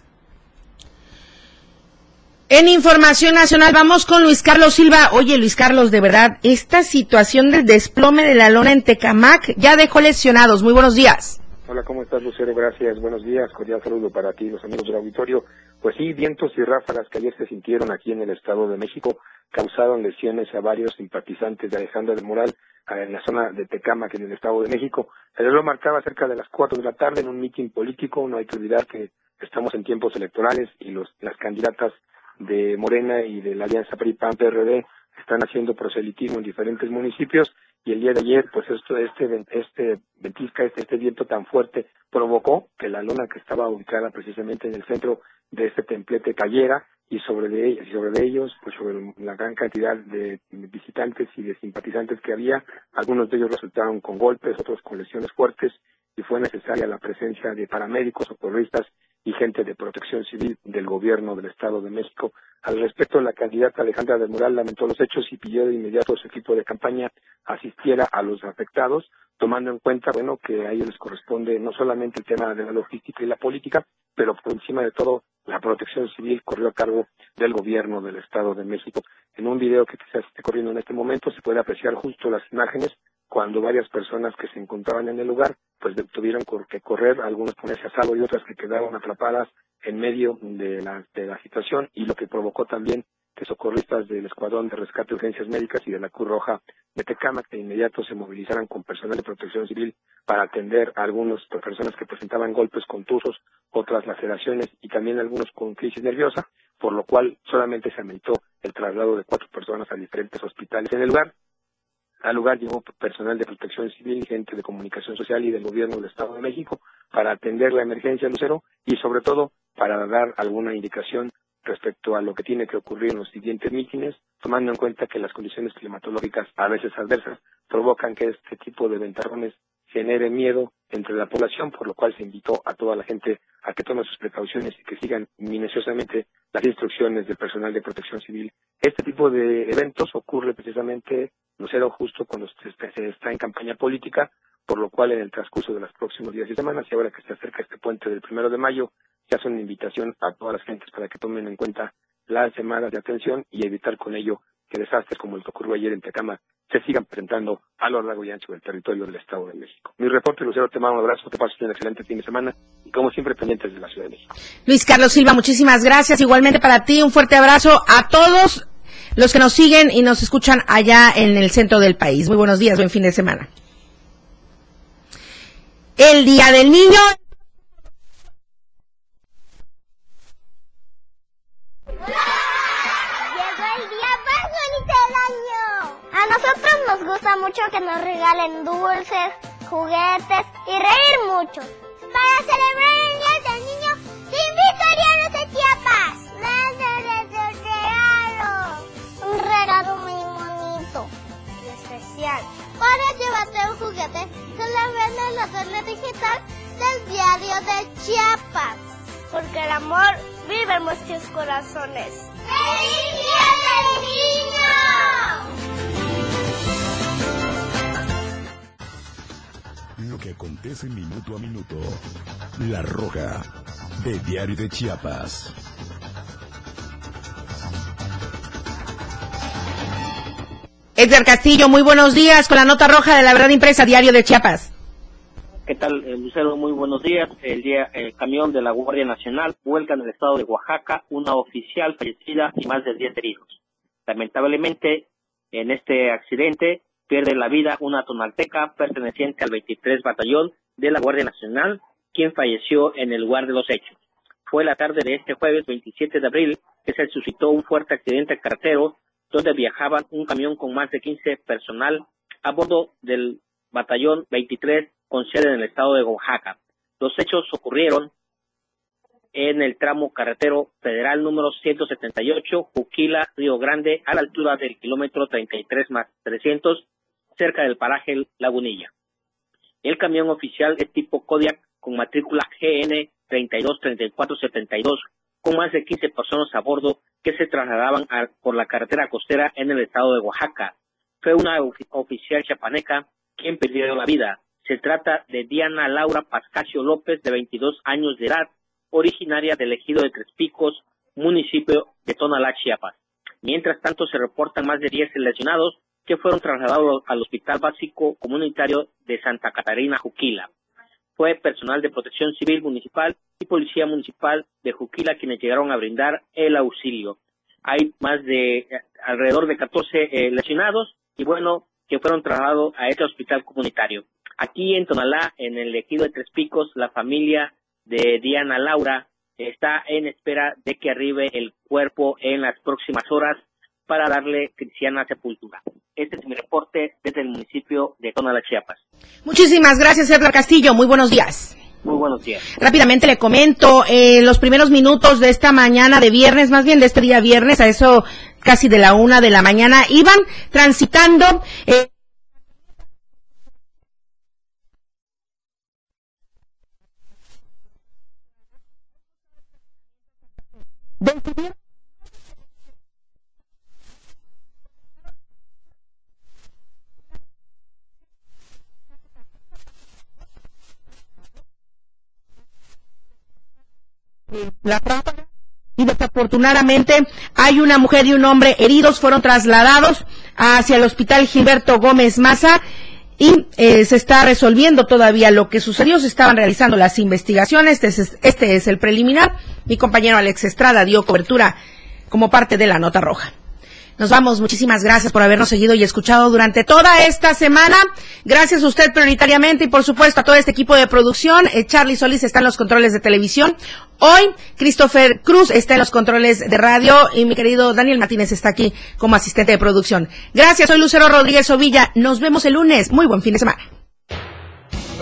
En Información Nacional vamos con Luis Carlos Silva. Oye, Luis Carlos, de verdad, esta situación del desplome de la lona en Tecamac ya dejó lesionados. Muy buenos días. Hola, ¿cómo estás, Lucero? Gracias. Buenos días. Cordial saludo para ti, los amigos del auditorio. Pues sí, vientos y ráfagas que ayer se sintieron aquí en el Estado de México causaron lesiones a varios simpatizantes de Alejandra del Moral en la zona de Tecamac, en el Estado de México. El lo marcaba cerca de las cuatro de la tarde en un mitin político. No hay que olvidar que estamos en tiempos electorales y los, las candidatas de Morena y de la Alianza PRI-PAN-PRD están haciendo proselitismo en diferentes municipios y el día de ayer pues esto este este ventisca este, este viento tan fuerte provocó que la lona que estaba ubicada precisamente en el centro de este templete cayera y sobre de ellos, sobre ellos pues sobre la gran cantidad de visitantes y de simpatizantes que había algunos de ellos resultaron con golpes otros con lesiones fuertes y fue necesaria la presencia de paramédicos socorristas y gente de protección civil del gobierno del Estado de México. Al respecto, la candidata Alejandra del Moral lamentó los hechos y pidió de inmediato a su equipo de campaña asistiera a los afectados, tomando en cuenta, bueno, que a ellos les corresponde no solamente el tema de la logística y la política, pero por encima de todo la protección civil corrió a cargo del gobierno del Estado de México. En un video que quizás esté corriendo en este momento se puede apreciar justo las imágenes cuando varias personas que se encontraban en el lugar pues tuvieron que correr, algunos ponerse a salvo y otras que quedaron atrapadas en medio de la, de la situación y lo que provocó también que socorristas del Escuadrón de Rescate de Urgencias Médicas y de la Cruz Roja de Tecama de inmediato se movilizaran con personal de protección civil para atender a algunas personas que presentaban golpes contusos, otras laceraciones y también algunos con crisis nerviosa, por lo cual solamente se aumentó el traslado de cuatro personas a diferentes hospitales en el lugar. Al lugar llegó personal de protección civil, gente de comunicación social y del gobierno del Estado de México para atender la emergencia Lucero y sobre todo para dar alguna indicación respecto a lo que tiene que ocurrir en los siguientes mítines, tomando en cuenta que las condiciones climatológicas a veces adversas provocan que este tipo de ventarones genere miedo entre la población, por lo cual se invitó a toda la gente a que tome sus precauciones y que sigan minuciosamente las instrucciones del personal de protección civil. Este tipo de eventos ocurre precisamente, será justo cuando se está en campaña política, por lo cual en el transcurso de los próximos días y semanas, y ahora que se acerca este puente del primero de mayo, se hace una invitación a todas las gentes para que tomen en cuenta las semanas de atención y evitar con ello que desastres como el que ocurrió ayer en Tecama se sigan presentando a lo largo y ancho del territorio del Estado de México. Mi reporte, Lucero, te mando un abrazo, te paso un excelente fin de semana y como siempre pendientes de la Ciudad de México. Luis Carlos Silva, muchísimas gracias. Igualmente para ti, un fuerte abrazo a todos los que nos siguen y nos escuchan allá en el centro del país. Muy buenos días, buen fin de semana. El Día del Niño. A nosotros nos gusta mucho que nos regalen dulces, juguetes y reír mucho. Para celebrar el Para llevarte un juguete que le venden en la torre digital del diario de Chiapas. Porque el amor vive en nuestros corazones. ¡Feliz Día del Niño! Lo que acontece minuto a minuto. La Roja, de Diario de Chiapas. Edgar Castillo, muy buenos días con la nota roja de la verdad impresa, Diario de Chiapas. ¿Qué tal, eh, Lucero? Muy buenos días. El, día, el camión de la Guardia Nacional vuelca en el estado de Oaxaca una oficial fallecida y más de 10 heridos. Lamentablemente, en este accidente pierde la vida una tonalteca perteneciente al 23 Batallón de la Guardia Nacional, quien falleció en el lugar de los hechos. Fue la tarde de este jueves 27 de abril que se suscitó un fuerte accidente carretero donde viajaban un camión con más de 15 personal a bordo del Batallón 23 con sede en el estado de Oaxaca. Los hechos ocurrieron en el tramo carretero federal número 178, Juquila, Río Grande, a la altura del kilómetro 33 más 300, cerca del paraje Lagunilla. El camión oficial es tipo Kodiak con matrícula GN 323472, con más de 15 personas a bordo que se trasladaban por la carretera costera en el estado de Oaxaca. Fue una oficial chapaneca quien perdió la vida. Se trata de Diana Laura Pascasio López, de 22 años de edad, originaria del ejido de Tres Picos, municipio de Tonalá, Chiapas. Mientras tanto, se reportan más de 10 lesionados que fueron trasladados al Hospital Básico Comunitario de Santa Catarina, Juquila. Fue personal de protección civil municipal y policía municipal de Juquila quienes llegaron a brindar el auxilio. Hay más de alrededor de 14 eh, lesionados y bueno, que fueron trasladados a este hospital comunitario. Aquí en Tonalá, en el ejido de Tres Picos, la familia de Diana Laura está en espera de que arribe el cuerpo en las próximas horas para darle cristiana sepultura. Este es mi reporte desde el municipio de Tonalá, Chiapas. Muchísimas gracias, Edgar Castillo. Muy buenos días. Muy buenos días. Rápidamente le comento, en los primeros minutos de esta mañana de viernes, más bien de este día viernes, a eso casi de la una de la mañana, iban transitando. Eh, la y desafortunadamente hay una mujer y un hombre heridos, fueron trasladados hacia el hospital Gilberto Gómez Maza y eh, se está resolviendo todavía lo que sucedió. Se estaban realizando las investigaciones. Este es, este es el preliminar. Mi compañero Alex Estrada dio cobertura como parte de la nota roja. Nos vamos. Muchísimas gracias por habernos seguido y escuchado durante toda esta semana. Gracias a usted prioritariamente y por supuesto a todo este equipo de producción. Eh, Charlie Solís está en los controles de televisión. Hoy Christopher Cruz está en los controles de radio y mi querido Daniel Martínez está aquí como asistente de producción. Gracias. Soy Lucero Rodríguez Ovilla. Nos vemos el lunes. Muy buen fin de semana.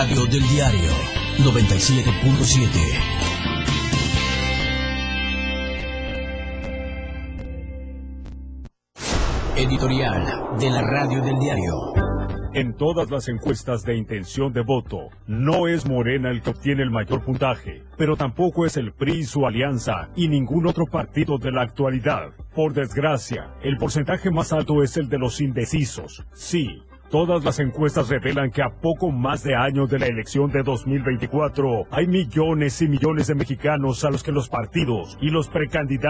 Radio del diario 97.7. Editorial de la radio del diario. En todas las encuestas de intención de voto, no es Morena el que obtiene el mayor puntaje, pero tampoco es el PRI su alianza y ningún otro partido de la actualidad. Por desgracia, el porcentaje más alto es el de los indecisos. Sí, Todas las encuestas revelan que a poco más de años de la elección de 2024 hay millones y millones de mexicanos a los que los partidos y los precandidatos